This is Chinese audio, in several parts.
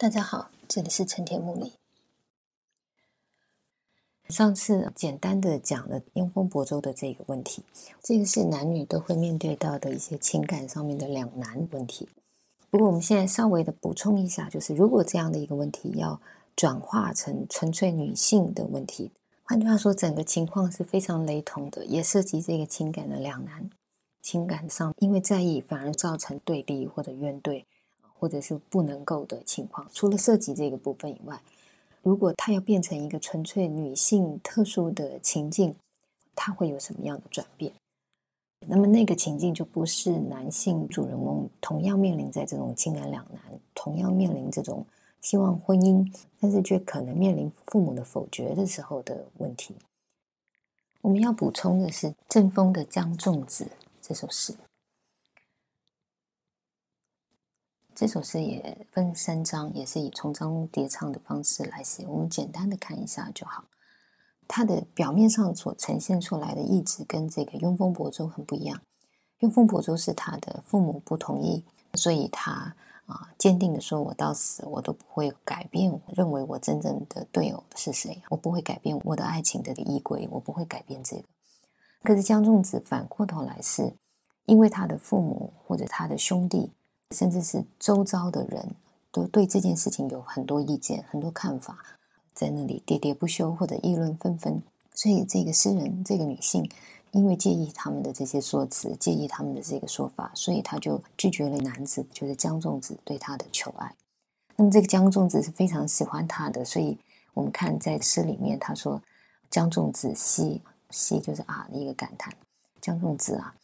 大家好，这里是陈田木里。上次简单的讲了烟风薄舟的这个问题，这个是男女都会面对到的一些情感上面的两难问题。不过我们现在稍微的补充一下，就是如果这样的一个问题要转化成纯粹女性的问题，换句话说，整个情况是非常雷同的，也涉及这个情感的两难。情感上因为在意，反而造成对立或者怨怼。或者是不能够的情况，除了涉及这个部分以外，如果它要变成一个纯粹女性特殊的情境，它会有什么样的转变？那么那个情境就不是男性主人翁同样面临在这种情感两难，同样面临这种希望婚姻，但是却可能面临父母的否决的时候的问题。我们要补充的是郑风的《江仲子》这首诗。这首诗也分三章，也是以重章叠唱的方式来写。我们简单的看一下就好。它的表面上所呈现出来的意志跟这个《雍风伯州》很不一样。《雍风伯州》是他的父母不同意，所以他啊坚定的说：“我到死我都不会改变，我认为我真正的队友是谁，我不会改变我的爱情的依归，我不会改变这个。”可是江仲子反过头来是，因为他的父母或者他的兄弟。甚至是周遭的人都对这件事情有很多意见、很多看法，在那里喋喋不休或者议论纷纷。所以，这个诗人、这个女性，因为介意他们的这些说辞，介意他们的这个说法，所以她就拒绝了男子，就是江仲子对他的求爱。那么，这个江仲子是非常喜欢他的，所以我们看在诗里面，他说：“江仲子兮兮，就是啊的一个感叹。江仲子啊，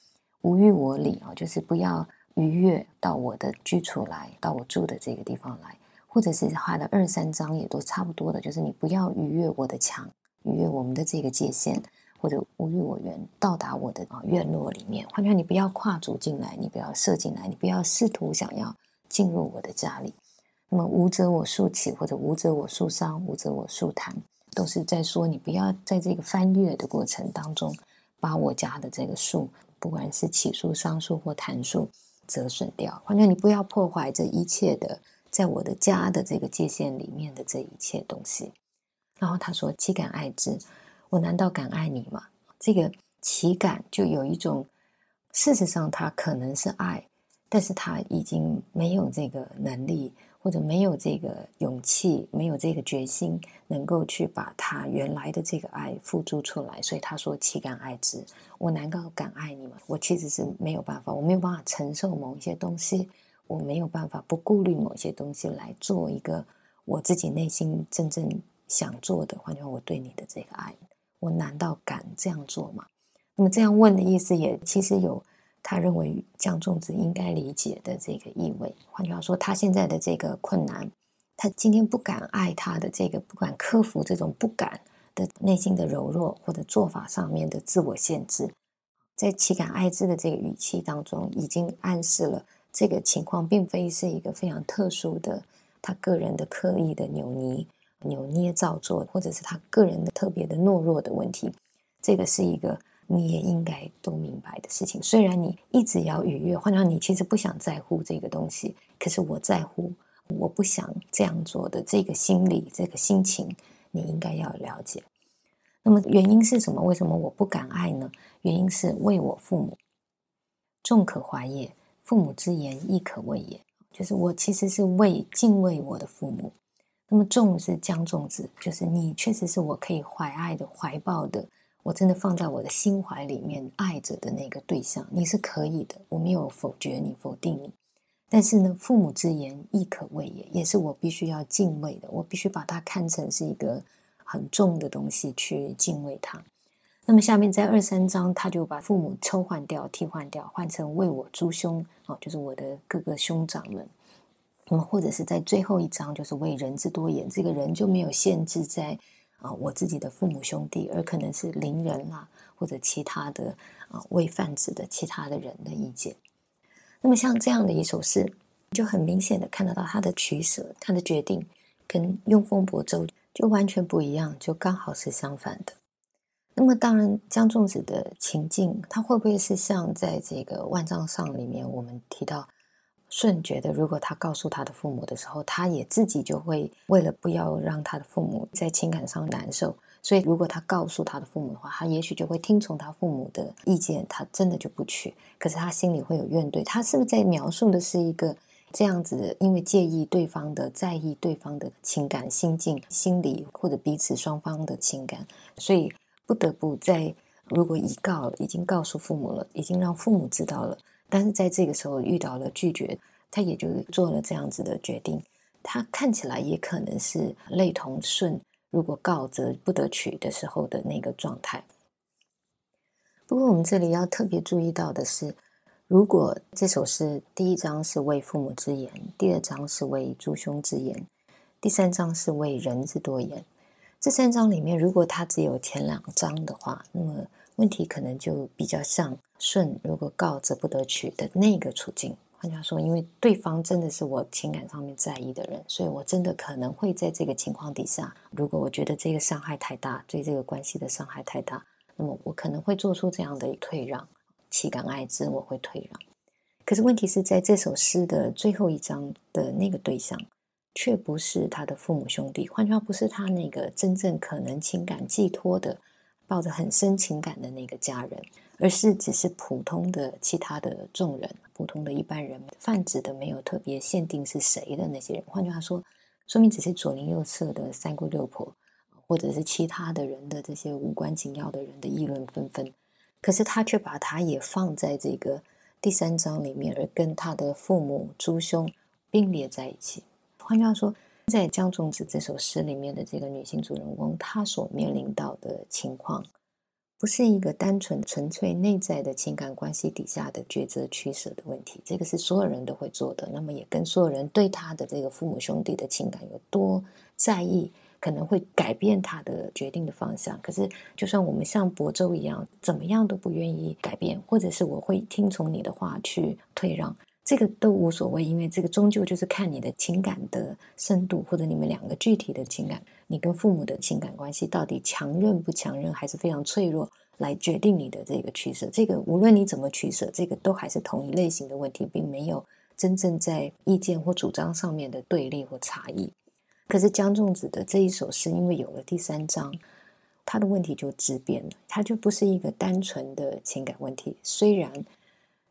无欲我礼啊，就是不要。”逾越到我的居处来，到我住的这个地方来，或者是画的二三章也都差不多的，就是你不要逾越我的墙，逾越我们的这个界限，或者无欲我园，到达我的啊院落里面。换句话你不要跨足进来，你不要射进来，你不要试图想要进入我的家里。那么无则我竖起，或者无则我竖伤，无则我竖谈，都是在说你不要在这个翻越的过程当中，把我家的这个树，不管是起树、桑树或檀树。折损掉，反正你不要破坏这一切的，在我的家的这个界限里面的这一切东西。然后他说：“岂敢爱之？我难道敢爱你吗？”这个“岂敢”就有一种，事实上他可能是爱，但是他已经没有这个能力。或者没有这个勇气，没有这个决心，能够去把他原来的这个爱付诸出来，所以他说：“岂敢爱之？我难道敢爱你吗？我其实是没有办法，我没有办法承受某一些东西，我没有办法不顾虑某些东西来做一个我自己内心真正想做的。换句话我对你的这个爱，我难道敢这样做吗？那么这样问的意思，也其实有。”他认为江仲子应该理解的这个意味，换句话说，他现在的这个困难，他今天不敢爱他的这个，不敢克服这种不敢的内心的柔弱，或者做法上面的自我限制，在岂敢爱之的这个语气当中，已经暗示了这个情况并非是一个非常特殊的他个人的刻意的扭捏、扭捏造作，或者是他个人的特别的懦弱的问题，这个是一个。你也应该都明白的事情。虽然你一直要愉悦，换成你其实不想在乎这个东西，可是我在乎，我不想这样做的这个心理、这个心情，你应该要了解。那么原因是什么？为什么我不敢爱呢？原因是为我父母，众可怀也，父母之言亦可畏也。就是我其实是为敬畏我的父母。那么重是将重子，就是你确实是我可以怀爱的、怀抱的。我真的放在我的心怀里面爱着的那个对象，你是可以的，我没有否决你、否定你。但是呢，父母之言亦可畏也，也是我必须要敬畏的，我必须把它看成是一个很重的东西去敬畏它。那么下面在二三章，他就把父母抽换掉、替换掉，换成为我诸兄哦，就是我的各个兄长们。那么或者是在最后一章，就是为人之多言，这个人就没有限制在。啊，我自己的父母兄弟，而可能是邻人啦，或者其他的啊未泛指的其他的人的意见。那么像这样的一首诗，就很明显的看得到他的取舍，他的决定跟《用风伯舟》就完全不一样，就刚好是相反的。那么当然，江仲子的情境，他会不会是像在这个万丈上里面我们提到，舜觉得，如果他告诉他的父母的时候，他也自己就会为了不要让他的父母在情感上难受，所以如果他告诉他的父母的话，他也许就会听从他父母的意见，他真的就不去。可是他心里会有怨怼，他是不是在描述的是一个这样子，因为介意对方的、在意对方的情感心境、心理或者彼此双方的情感，所以不得不在如果已告已经告诉父母了，已经让父母知道了。但是在这个时候遇到了拒绝，他也就做了这样子的决定。他看起来也可能是类同顺，如果告则不得取的时候的那个状态。不过我们这里要特别注意到的是，如果这首诗第一章是为父母之言，第二章是为诸兄之言，第三章是为人之多言。这三章里面，如果他只有前两章的话，那么。问题可能就比较像顺，如果告则不得取的那个处境。换句话说，因为对方真的是我情感上面在意的人，所以我真的可能会在这个情况底下，如果我觉得这个伤害太大，对这个关系的伤害太大，那么我可能会做出这样的退让，岂敢爱之？我会退让。可是问题是在这首诗的最后一章的那个对象，却不是他的父母兄弟，换句话不是他那个真正可能情感寄托的。抱着很深情感的那个家人，而是只是普通的其他的众人，普通的一般人，泛指的没有特别限定是谁的那些人。换句话说，说明只是左邻右舍的三姑六婆，或者是其他的人的这些无关紧要的人的议论纷纷。可是他却把他也放在这个第三章里面，而跟他的父母诸兄并列在一起。换句话说。在江仲子这首诗里面的这个女性主人公，她所面临到的情况，不是一个单纯纯粹内在的情感关系底下的抉择取舍的问题，这个是所有人都会做的。那么也跟所有人对他的这个父母兄弟的情感有多在意，可能会改变他的决定的方向。可是，就算我们像亳州一样，怎么样都不愿意改变，或者是我会听从你的话去退让。这个都无所谓，因为这个终究就是看你的情感的深度，或者你们两个具体的情感，你跟父母的情感关系到底强韧不强韧，还是非常脆弱，来决定你的这个取舍。这个无论你怎么取舍，这个都还是同一类型的问题，并没有真正在意见或主张上面的对立或差异。可是江仲子的这一首诗，因为有了第三章，他的问题就质变了，他就不是一个单纯的情感问题，虽然。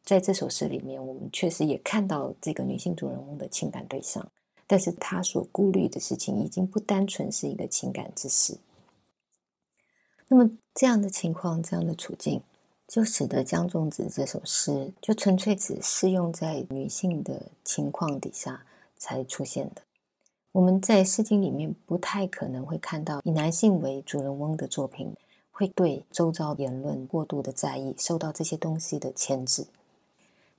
在这首诗里面，我们确实也看到这个女性主人公的情感对象，但是她所顾虑的事情已经不单纯是一个情感之事。那么这样的情况，这样的处境，就使得江仲子这首诗就纯粹只适用在女性的情况底下才出现的。我们在诗经里面不太可能会看到以男性为主人翁的作品，会对周遭言论过度的在意，受到这些东西的牵制。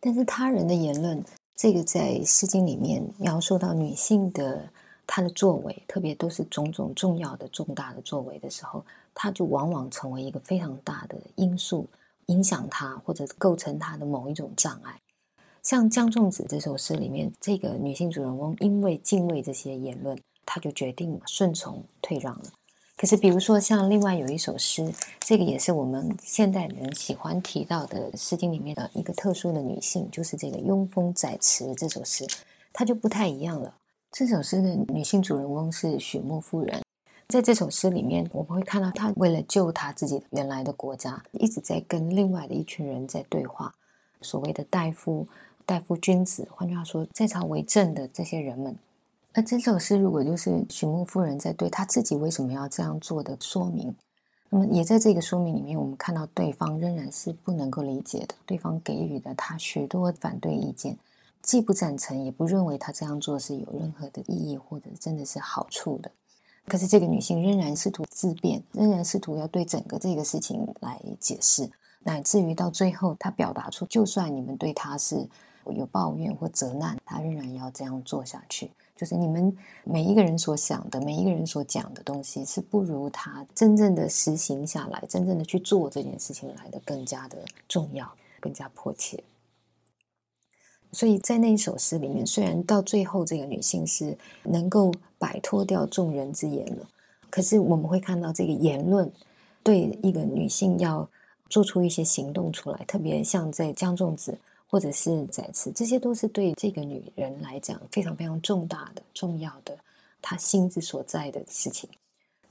但是他人的言论，这个在《诗经》里面描述到女性的她的作为，特别都是种种重要的、重大的作为的时候，她就往往成为一个非常大的因素，影响她或者构成她的某一种障碍。像江仲子这首诗里面，这个女性主人公因为敬畏这些言论，她就决定顺从退让了。可是，比如说像另外有一首诗，这个也是我们现代人喜欢提到的《诗经》里面的一个特殊的女性，就是这个雍风载池这首诗，它就不太一样了。这首诗的女性主人翁是许墨夫人，在这首诗里面，我们会看到她为了救她自己原来的国家，一直在跟另外的一群人在对话，所谓的大夫、大夫君子，换句话说，在朝为政的这些人们。那这首诗如果就是许穆夫人在对她自己为什么要这样做的说明，那么也在这个说明里面，我们看到对方仍然是不能够理解的，对方给予的他许多反对意见，既不赞成，也不认为他这样做是有任何的意义或者真的是好处的。可是这个女性仍然试图自辩，仍然试图要对整个这个事情来解释，乃至于到最后，她表达出，就算你们对她是有抱怨或责难，她仍然要这样做下去。就是你们每一个人所想的，每一个人所讲的东西，是不如他真正的实行下来，真正的去做这件事情来的更加的重要，更加迫切。所以在那一首诗里面，虽然到最后这个女性是能够摆脱掉众人之言了，可是我们会看到这个言论对一个女性要做出一些行动出来，特别像在江仲子或者是宰词，这些都是对这个女人来讲非常非常重大的、重要的，她心之所在的事情。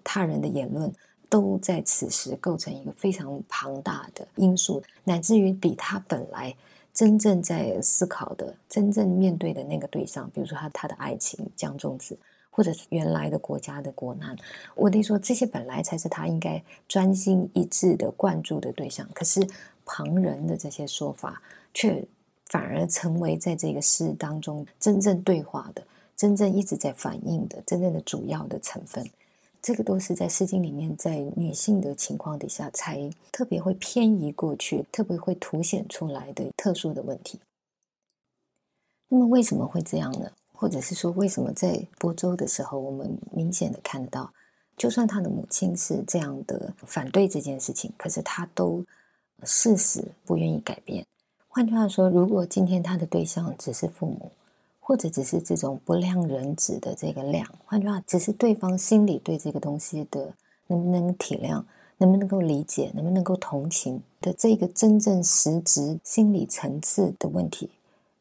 他人的言论都在此时构成一个非常庞大的因素，乃至于比她本来真正在思考的、真正面对的那个对象，比如说她她的爱情江仲子，或者原来的国家的国难，我得说这些本来才是他应该专心一致的关注的对象，可是旁人的这些说法却。反而成为在这个诗当中真正对话的、真正一直在反映的、真正的主要的成分。这个都是在《诗经》里面，在女性的情况底下，才特别会偏移过去，特别会凸显出来的特殊的问题。那么为什么会这样呢？或者是说，为什么在播州的时候，我们明显的看得到，就算他的母亲是这样的反对这件事情，可是他都誓死不愿意改变。换句话说，如果今天他的对象只是父母，或者只是这种不量人质的这个量，换句话，只是对方心里对这个东西的能不能体谅，能不能够理解，能不能够同情的这个真正实质心理层次的问题，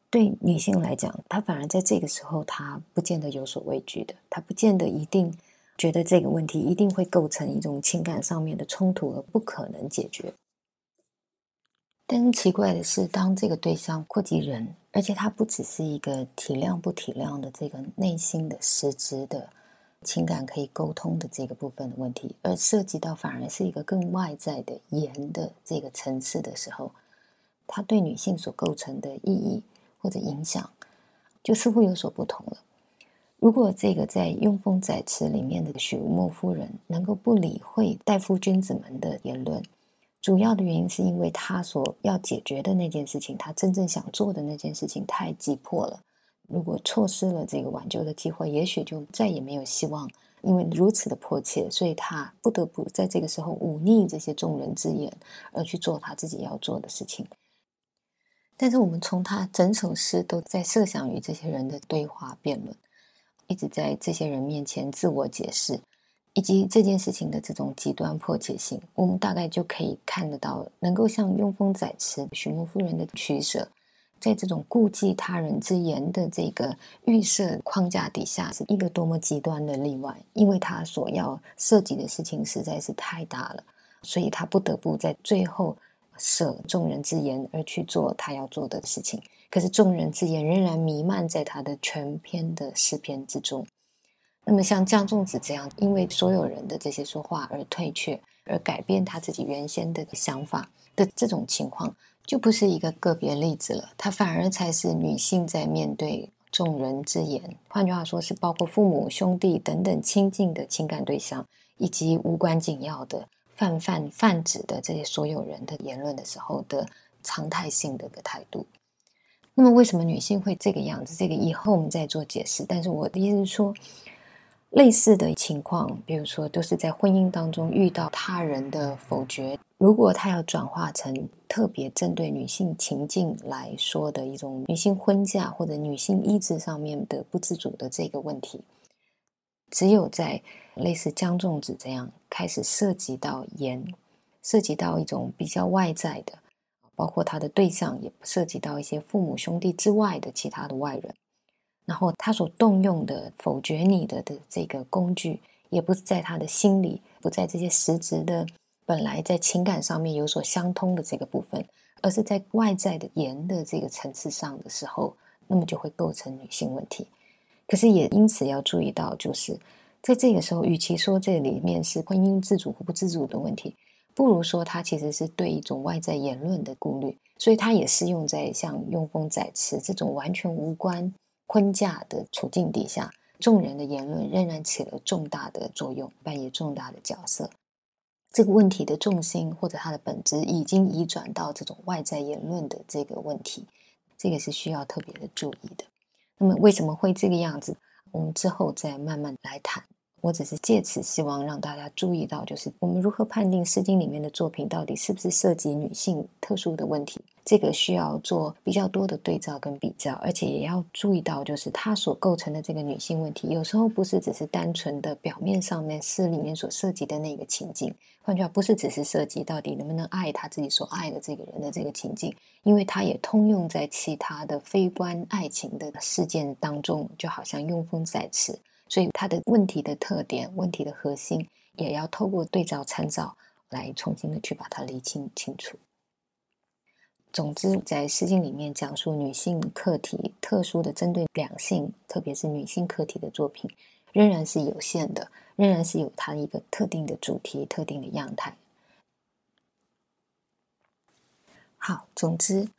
对女性来讲，她反而在这个时候，她不见得有所畏惧的，她不见得一定觉得这个问题一定会构成一种情感上面的冲突而不可能解决。但是奇怪的是，当这个对象扩及人，而且他不只是一个体谅不体谅的这个内心的实质的情感可以沟通的这个部分的问题，而涉及到反而是一个更外在的言的这个层次的时候，他对女性所构成的意义或者影响，就似乎有所不同了。如果这个在《用风载词》里面的许无夫人能够不理会大夫君子们的言论，主要的原因是因为他所要解决的那件事情，他真正想做的那件事情太急迫了。如果错失了这个挽救的机会，也许就再也没有希望。因为如此的迫切，所以他不得不在这个时候忤逆这些众人之言，而去做他自己要做的事情。但是我们从他整首诗都在设想与这些人的对话辩论，一直在这些人面前自我解释。以及这件事情的这种极端迫切性，我们大概就可以看得到，能够像用风载词、许木夫人的取舍，在这种顾忌他人之言的这个预设框架底下，是一个多么极端的例外。因为他所要涉及的事情实在是太大了，所以他不得不在最后舍众人之言而去做他要做的事情。可是众人之言仍然弥漫在他的全篇的诗篇之中。那么像江仲子这样，因为所有人的这些说话而退却，而改变他自己原先的想法的这种情况，就不是一个个别例子了。他反而才是女性在面对众人之言，换句话说，是包括父母、兄弟等等亲近的情感对象，以及无关紧要的泛泛泛指的这些所有人的言论的时候的常态性的一个态度。那么为什么女性会这个样子？这个以后我们再做解释。但是我的意思是说。类似的情况，比如说，都是在婚姻当中遇到他人的否决。如果他要转化成特别针对女性情境来说的一种女性婚嫁或者女性意志上面的不自主的这个问题，只有在类似江仲子这样开始涉及到言，涉及到一种比较外在的，包括他的对象也涉及到一些父母兄弟之外的其他的外人。然后他所动用的否决你的的这个工具，也不是在他的心里，不在这些实质的本来在情感上面有所相通的这个部分，而是在外在的言的这个层次上的时候，那么就会构成女性问题。可是也因此要注意到，就是在这个时候，与其说这里面是婚姻自主或不自主的问题，不如说它其实是对一种外在言论的顾虑，所以它也是用在像用风载词这种完全无关。婚嫁的处境底下，众人的言论仍然起了重大的作用，扮演重大的角色。这个问题的重心或者它的本质已经移转到这种外在言论的这个问题，这个是需要特别的注意的。那么为什么会这个样子？我们之后再慢慢来谈。我只是借此希望让大家注意到，就是我们如何判定《诗经》里面的作品到底是不是涉及女性特殊的问题。这个需要做比较多的对照跟比较，而且也要注意到，就是它所构成的这个女性问题，有时候不是只是单纯的表面上面诗里面所涉及的那个情境。换句话，不是只是涉及到底能不能爱他自己所爱的这个人的这个情境，因为它也通用在其他的非关爱情的事件当中，就好像用风在此，所以它的问题的特点、问题的核心，也要透过对照参照来重新的去把它理清清楚。总之，在《诗经》里面讲述女性课题、特殊的针对两性，特别是女性课题的作品，仍然是有限的，仍然是有它一个特定的主题、特定的样态。好，总之，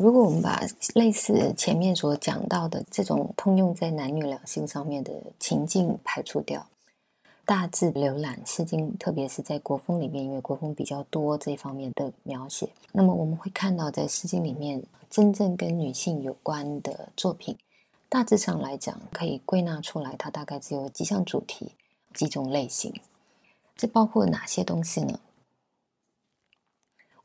如果我们把类似前面所讲到的这种通用在男女两性上面的情境排除掉。大致浏览《诗经》，特别是在国风里面，因为国风比较多这方面的描写。那么我们会看到，在《诗经》里面，真正跟女性有关的作品，大致上来讲，可以归纳出来，它大概只有几项主题、几种类型。这包括哪些东西呢？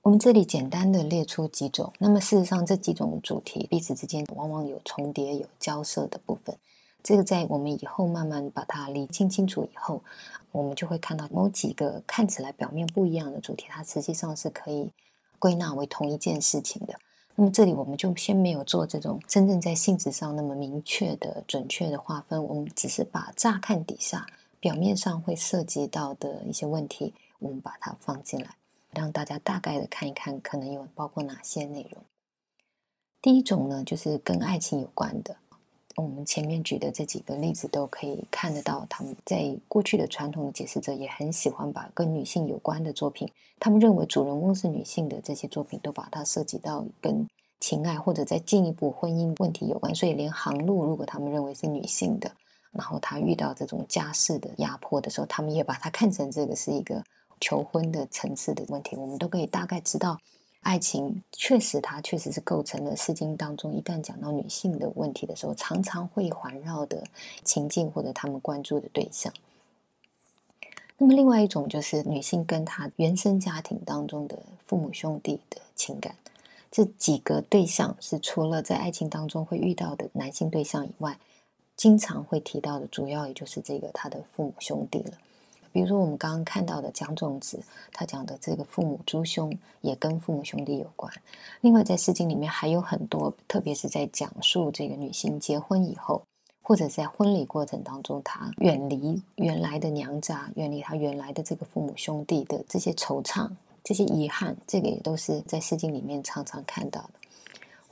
我们这里简单的列出几种。那么事实上，这几种主题彼此之间往往有重叠、有交涉的部分。这个在我们以后慢慢把它理清清楚以后，我们就会看到某几个看起来表面不一样的主题，它实际上是可以归纳为同一件事情的。那么这里我们就先没有做这种真正在性质上那么明确的、准确的划分，我们只是把乍看底下表面上会涉及到的一些问题，我们把它放进来，让大家大概的看一看，可能有包括哪些内容。第一种呢，就是跟爱情有关的。我们前面举的这几个例子都可以看得到，他们在过去的传统的解释者也很喜欢把跟女性有关的作品，他们认为主人公是女性的这些作品，都把它涉及到跟情爱或者再进一步婚姻问题有关。所以，连航路如果他们认为是女性的，然后她遇到这种家世的压迫的时候，他们也把它看成这个是一个求婚的层次的问题。我们都可以大概知道。爱情确实，它确实是构成了《诗经》当中一旦讲到女性的问题的时候，常常会环绕的情境或者他们关注的对象。那么，另外一种就是女性跟她原生家庭当中的父母兄弟的情感，这几个对象是除了在爱情当中会遇到的男性对象以外，经常会提到的，主要也就是这个他的父母兄弟了。比如说，我们刚刚看到的蒋仲子，他讲的这个父母诸兄也跟父母兄弟有关。另外，在《诗经》里面还有很多，特别是在讲述这个女性结婚以后，或者在婚礼过程当中，她远离原来的娘家，远离她原来的这个父母兄弟的这些惆怅、这些遗憾，这个也都是在《诗经》里面常常看到的。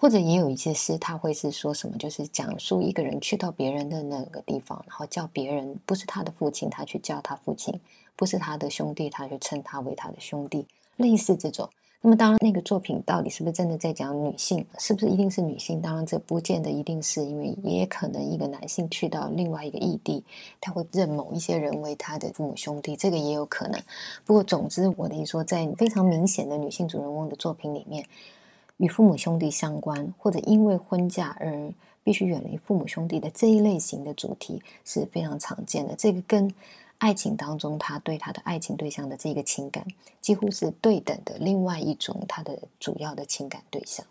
或者也有一些诗，他会是说什么，就是讲述一个人去到别人的那个地方，然后叫别人不是他的父亲，他去叫他父亲；不是他的兄弟，他去称他为他的兄弟。类似这种。那么，当然，那个作品到底是不是真的在讲女性？是不是一定是女性？当然，这不见得一定是因为，也可能一个男性去到另外一个异地，他会认某一些人为他的父母兄弟，这个也有可能。不过，总之，我的意思说，在非常明显的女性主人翁的作品里面。与父母兄弟相关，或者因为婚嫁而必须远离父母兄弟的这一类型的主题是非常常见的。这个跟爱情当中他对他的爱情对象的这个情感几乎是对等的。另外一种他的主要的情感对象，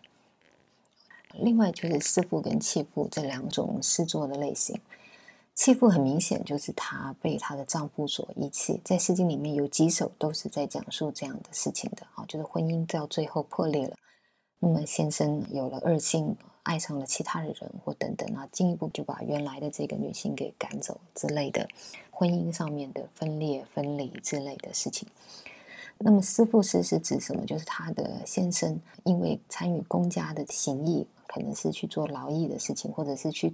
另外就是弑父跟弃妇这两种诗作的类型。弃妇很明显就是她被她的丈夫所遗弃，在诗经里面有几首都是在讲述这样的事情的。啊，就是婚姻到最后破裂了。那么先生有了二心，爱上了其他的人，或等等啊，进一步就把原来的这个女性给赶走之类的，婚姻上面的分裂、分离之类的事情。那么弑父是是指什么？就是他的先生因为参与公家的行役，可能是去做劳役的事情，或者是去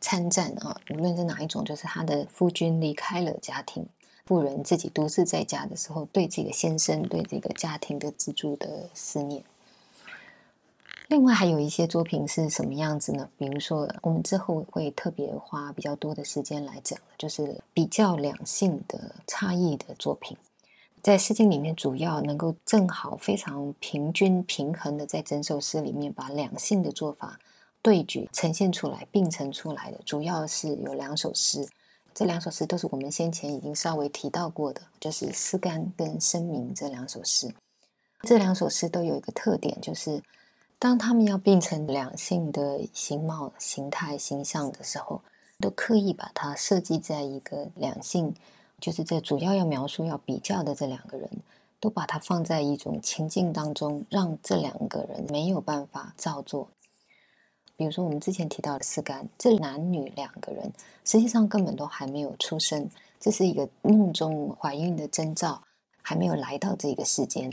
参战啊，无论是哪一种，就是他的夫君离开了家庭，妇人自己独自在家的时候，对这个先生、对这个家庭的支柱的思念。另外还有一些作品是什么样子呢？比如说，我们之后会特别花比较多的时间来讲，就是比较两性的差异的作品，在诗经里面，主要能够正好非常平均平衡的在整首诗里面把两性的做法对举呈现出来，并成出来的，主要是有两首诗。这两首诗都是我们先前已经稍微提到过的，就是《诗干》跟《声明》这两首诗。这两首诗都有一个特点，就是当他们要变成两性的形貌、形态、形象的时候，都刻意把它设计在一个两性，就是在主要要描述、要比较的这两个人，都把它放在一种情境当中，让这两个人没有办法照做。比如说，我们之前提到的四干，这男女两个人实际上根本都还没有出生，这是一个梦中怀孕的征兆，还没有来到这个世间。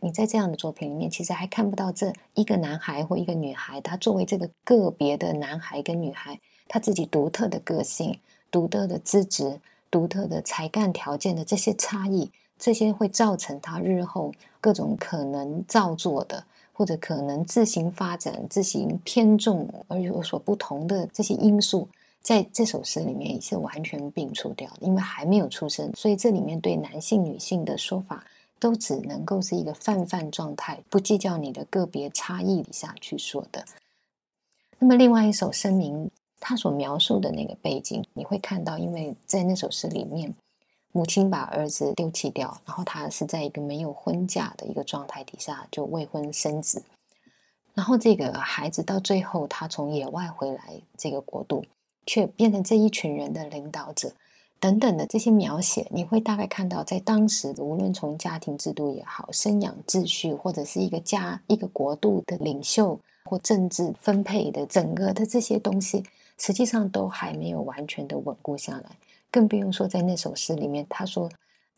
你在这样的作品里面，其实还看不到这一个男孩或一个女孩，他作为这个个别的男孩跟女孩，他自己独特的个性、独特的资质、独特的才干条件的这些差异，这些会造成他日后各种可能造作的。或者可能自行发展、自行偏重而有所不同的这些因素，在这首诗里面也是完全摒除掉的，因为还没有出生，所以这里面对男性、女性的说法都只能够是一个泛泛状态，不计较你的个别差异底下去说的。那么，另外一首声明，他所描述的那个背景，你会看到，因为在那首诗里面。母亲把儿子丢弃掉，然后他是在一个没有婚嫁的一个状态底下就未婚生子，然后这个孩子到最后他从野外回来这个国度，却变成这一群人的领导者等等的这些描写，你会大概看到，在当时无论从家庭制度也好，生养秩序，或者是一个家一个国度的领袖或政治分配的整个的这些东西，实际上都还没有完全的稳固下来。更不用说，在那首诗里面，他说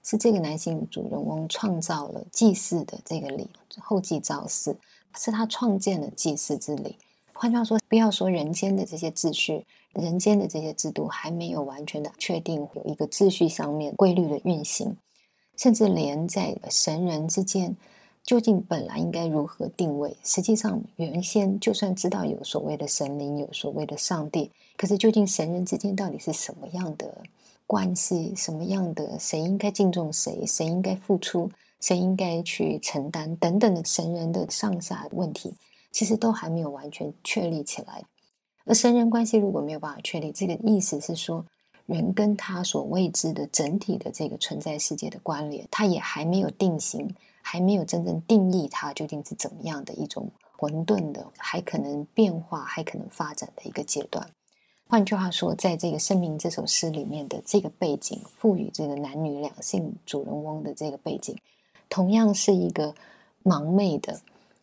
是这个男性主人翁创造了祭祀的这个礼，后继造祀，是他创建了祭祀之礼。换句话说，不要说人间的这些秩序，人间的这些制度还没有完全的确定有一个秩序上面规律的运行，甚至连在神人之间，究竟本来应该如何定位？实际上，原先就算知道有所谓的神灵，有所谓的上帝，可是究竟神人之间到底是什么样的？关系什么样的？谁应该敬重谁？谁应该付出？谁应该去承担？等等的神人的上下问题，其实都还没有完全确立起来。而神人关系如果没有办法确立，这个意思是说，人跟他所未知的整体的这个存在世界的关联，他也还没有定型，还没有真正定义它究竟是怎么样的一种混沌的，还可能变化，还可能发展的一个阶段。换句话说，在这个《生命》这首诗里面的这个背景，赋予这个男女两性主人翁的这个背景，同样是一个盲昧的，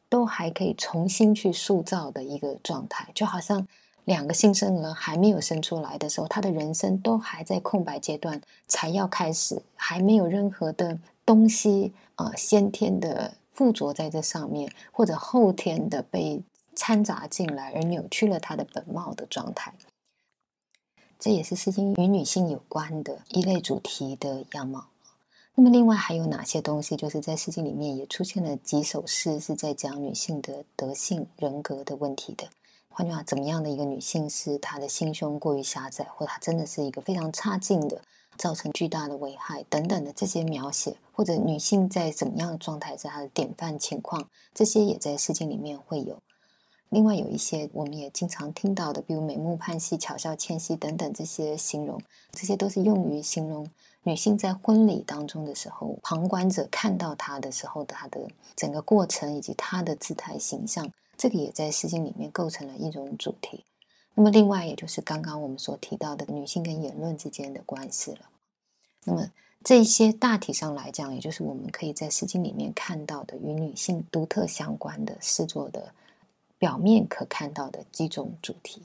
都还可以重新去塑造的一个状态。就好像两个新生儿还没有生出来的时候，他的人生都还在空白阶段，才要开始，还没有任何的东西啊，先天的附着在这上面，或者后天的被掺杂进来，而扭曲了他的本貌的状态。这也是《诗经》与女性有关的一类主题的样貌。那么，另外还有哪些东西？就是在《诗经》里面也出现了几首诗，是在讲女性的德性、人格的问题的。换句话怎么样的一个女性是她的心胸过于狭窄，或她真的是一个非常差劲的，造成巨大的危害等等的这些描写，或者女性在怎么样的状态是她的典范情况，这些也在《诗经》里面会有。另外有一些我们也经常听到的，比如美目盼兮、巧笑倩兮等等这些形容，这些都是用于形容女性在婚礼当中的时候，旁观者看到她的时候她的整个过程以及她的姿态形象，这个也在《诗经》里面构成了一种主题。那么另外，也就是刚刚我们所提到的女性跟言论之间的关系了。那么这些大体上来讲，也就是我们可以在《诗经》里面看到的与女性独特相关的诗作的。表面可看到的几种主题。